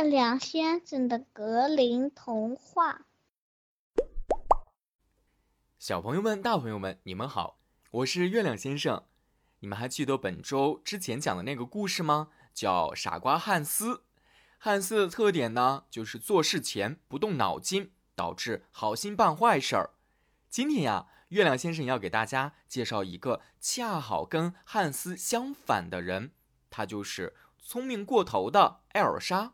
月亮先生的格林童话。小朋友们、大朋友们，你们好，我是月亮先生。你们还记得本周之前讲的那个故事吗？叫傻瓜汉斯。汉斯的特点呢，就是做事前不动脑筋，导致好心办坏事儿。今天呀，月亮先生要给大家介绍一个恰好跟汉斯相反的人，他就是聪明过头的艾尔莎。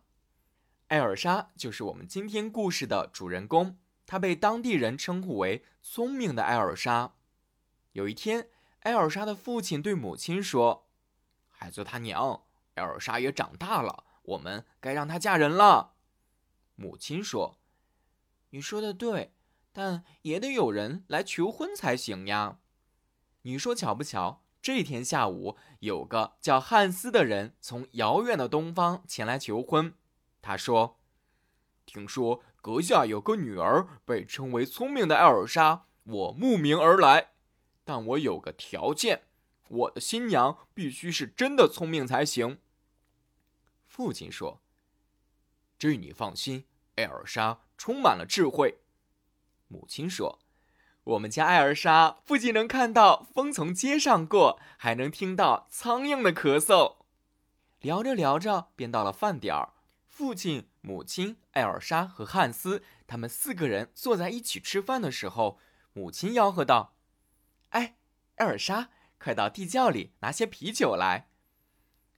艾尔莎就是我们今天故事的主人公。她被当地人称呼为“聪明的艾尔莎”。有一天，艾尔莎的父亲对母亲说：“孩子他娘，艾尔莎也长大了，我们该让她嫁人了。”母亲说：“你说的对，但也得有人来求婚才行呀。”你说巧不巧？这天下午，有个叫汉斯的人从遥远的东方前来求婚。他说：“听说……”阁下有个女儿，被称为聪明的艾尔莎。我慕名而来，但我有个条件：我的新娘必须是真的聪明才行。父亲说：“这你放心，艾尔莎充满了智慧。”母亲说：“我们家艾尔莎不仅能看到风从街上过，还能听到苍蝇的咳嗽。”聊着聊着，便到了饭点儿。父亲、母亲、艾尔莎和汉斯，他们四个人坐在一起吃饭的时候，母亲吆喝道：“哎，艾尔莎，快到地窖里拿些啤酒来。”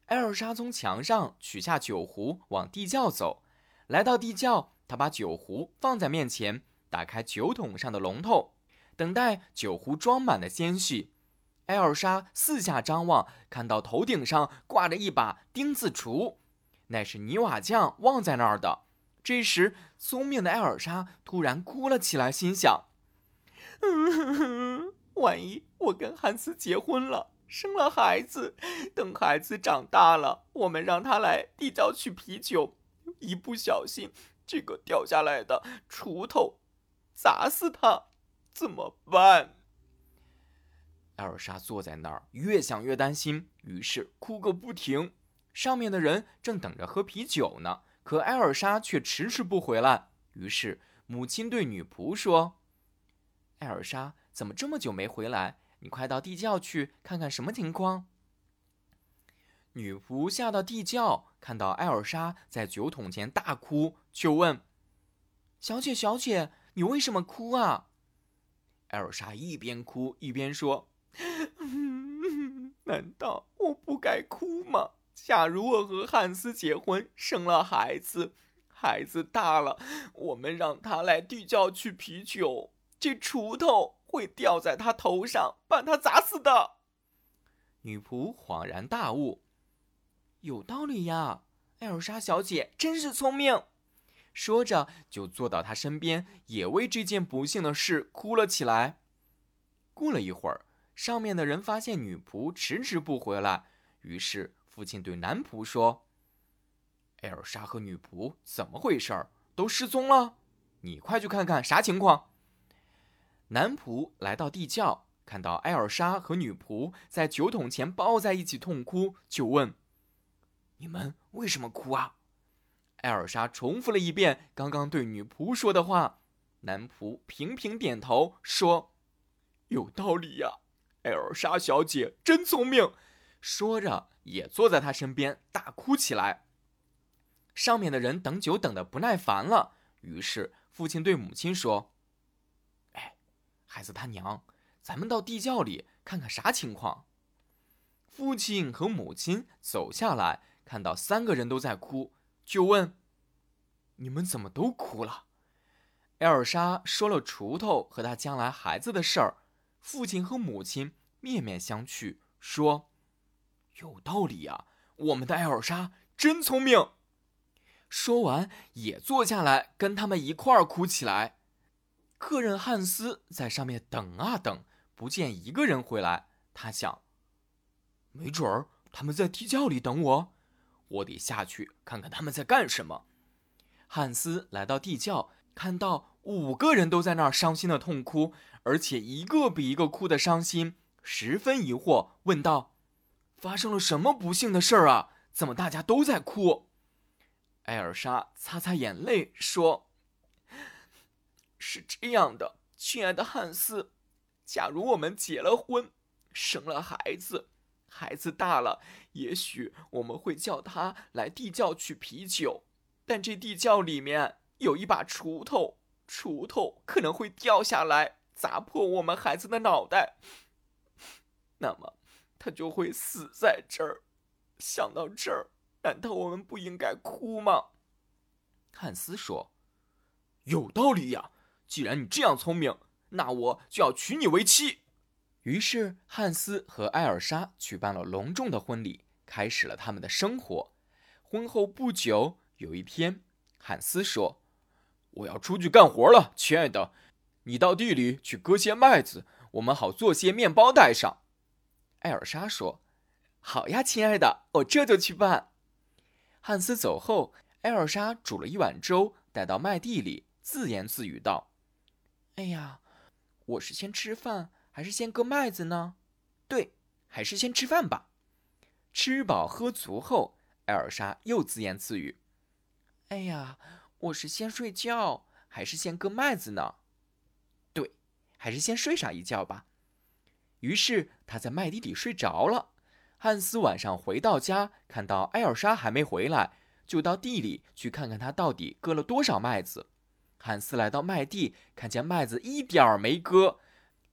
艾尔莎从墙上取下酒壶，往地窖走。来到地窖，她把酒壶放在面前，打开酒桶上的龙头，等待酒壶装满的鲜血。艾尔莎四下张望，看到头顶上挂着一把钉子锄。那是泥瓦匠忘在那儿的。这时，聪明的艾尔莎突然哭了起来，心想：“嗯万一我跟汉斯结婚了，生了孩子，等孩子长大了，我们让他来地窖取啤酒，一不小心，这个掉下来的锄头砸死他，怎么办？”艾尔莎坐在那儿，越想越担心，于是哭个不停。上面的人正等着喝啤酒呢，可艾尔莎却迟迟不回来。于是母亲对女仆说：“艾尔莎怎么这么久没回来？你快到地窖去看看什么情况。”女仆下到地窖，看到艾尔莎在酒桶前大哭，就问：“小姐，小姐，你为什么哭啊？”艾尔莎一边哭一边说：“ 难道我不该哭吗？”假如我和汉斯结婚，生了孩子，孩子大了，我们让他来地窖取啤酒，这锄头会掉在他头上，把他砸死的。女仆恍然大悟，有道理呀，艾尔莎小姐真是聪明。说着，就坐到他身边，也为这件不幸的事哭了起来。过了一会儿，上面的人发现女仆迟迟不回来，于是。父亲对男仆说：“艾尔莎和女仆怎么回事儿？都失踪了，你快去看看啥情况。”男仆来到地窖，看到艾尔莎和女仆在酒桶前抱在一起痛哭，就问：“你们为什么哭啊？”艾尔莎重复了一遍刚刚对女仆说的话。男仆频频点头说：“有道理呀，艾尔莎小姐真聪明。”说着。也坐在他身边大哭起来。上面的人等酒等得不耐烦了，于是父亲对母亲说：“哎，孩子他娘，咱们到地窖里看看啥情况。”父亲和母亲走下来，看到三个人都在哭，就问：“你们怎么都哭了？”艾尔莎说了锄头和他将来孩子的事儿，父亲和母亲面面相觑，说。有道理呀，我们的艾尔莎真聪明。说完，也坐下来跟他们一块儿哭起来。客人汉斯在上面等啊等，不见一个人回来。他想，没准儿他们在地窖里等我，我得下去看看他们在干什么。汉斯来到地窖，看到五个人都在那儿伤心的痛哭，而且一个比一个哭的伤心，十分疑惑，问道。发生了什么不幸的事儿啊？怎么大家都在哭？艾尔莎擦擦眼泪说：“是这样的，亲爱的汉斯，假如我们结了婚，生了孩子，孩子大了，也许我们会叫他来地窖取啤酒，但这地窖里面有一把锄头，锄头可能会掉下来，砸破我们孩子的脑袋，那么他就会死在这儿。想到这儿。”难道我们不应该哭吗？汉斯说：“有道理呀！既然你这样聪明，那我就要娶你为妻。”于是，汉斯和艾尔莎举办了隆重的婚礼，开始了他们的生活。婚后不久，有一天，汉斯说：“我要出去干活了，亲爱的，你到地里去割些麦子，我们好做些面包带上。”艾尔莎说：“好呀，亲爱的，我这就去办。”汉斯走后，艾尔莎煮了一碗粥，带到麦地里，自言自语道：“哎呀，我是先吃饭还是先割麦子呢？对，还是先吃饭吧。”吃饱喝足后，艾尔莎又自言自语：“哎呀，我是先睡觉还是先割麦子呢？对，还是先睡上一觉吧。”于是他在麦地里睡着了。汉斯晚上回到家，看到艾尔莎还没回来，就到地里去看看她到底割了多少麦子。汉斯来到麦地，看见麦子一点儿没割，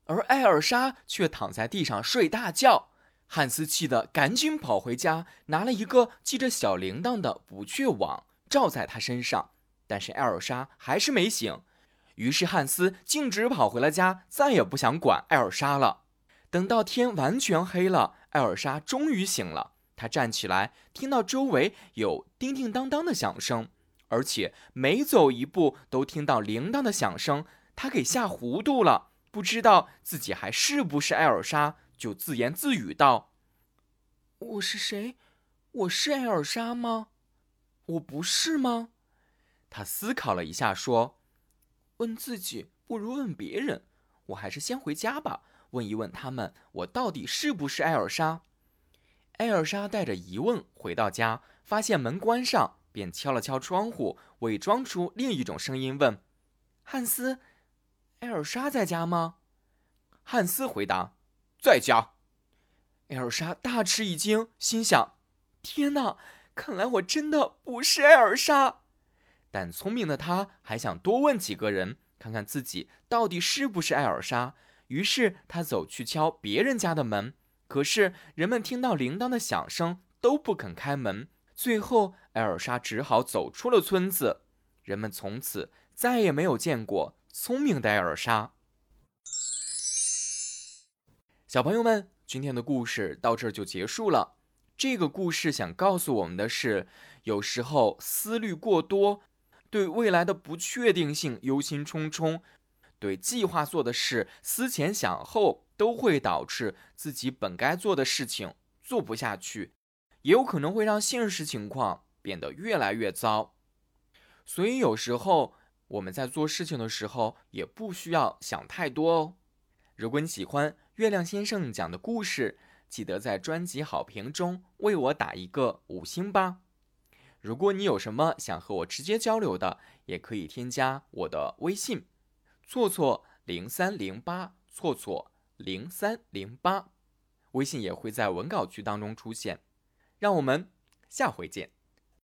而艾尔莎却躺在地上睡大觉。汉斯气得赶紧跑回家，拿了一个系着小铃铛的捕雀网罩在她身上，但是艾尔莎还是没醒。于是汉斯径直跑回了家，再也不想管艾尔莎了。等到天完全黑了。艾尔莎终于醒了，她站起来，听到周围有叮叮当当的响声，而且每走一步都听到铃铛的响声。她给吓糊涂了，不知道自己还是不是艾尔莎，就自言自语道：“我是谁？我是艾尔莎吗？我不是吗？”她思考了一下，说：“问自己不如问别人，我还是先回家吧。”问一问他们，我到底是不是艾尔莎？艾尔莎带着疑问回到家，发现门关上，便敲了敲窗户，伪装出另一种声音问：“汉斯，艾尔莎在家吗？”汉斯回答：“在家。”艾尔莎大吃一惊，心想：“天哪，看来我真的不是艾尔莎。”但聪明的他还想多问几个人，看看自己到底是不是艾尔莎。于是他走去敲别人家的门，可是人们听到铃铛的响声都不肯开门。最后，艾尔莎只好走出了村子。人们从此再也没有见过聪明的艾尔莎。小朋友们，今天的故事到这儿就结束了。这个故事想告诉我们的是，有时候思虑过多，对未来的不确定性忧心忡忡。对计划做的事思前想后，都会导致自己本该做的事情做不下去，也有可能会让现实情况变得越来越糟。所以有时候我们在做事情的时候，也不需要想太多哦。如果你喜欢月亮先生讲的故事，记得在专辑好评中为我打一个五星吧。如果你有什么想和我直接交流的，也可以添加我的微信。错错零三零八，错错零三零八，微信也会在文稿区当中出现。让我们下回见。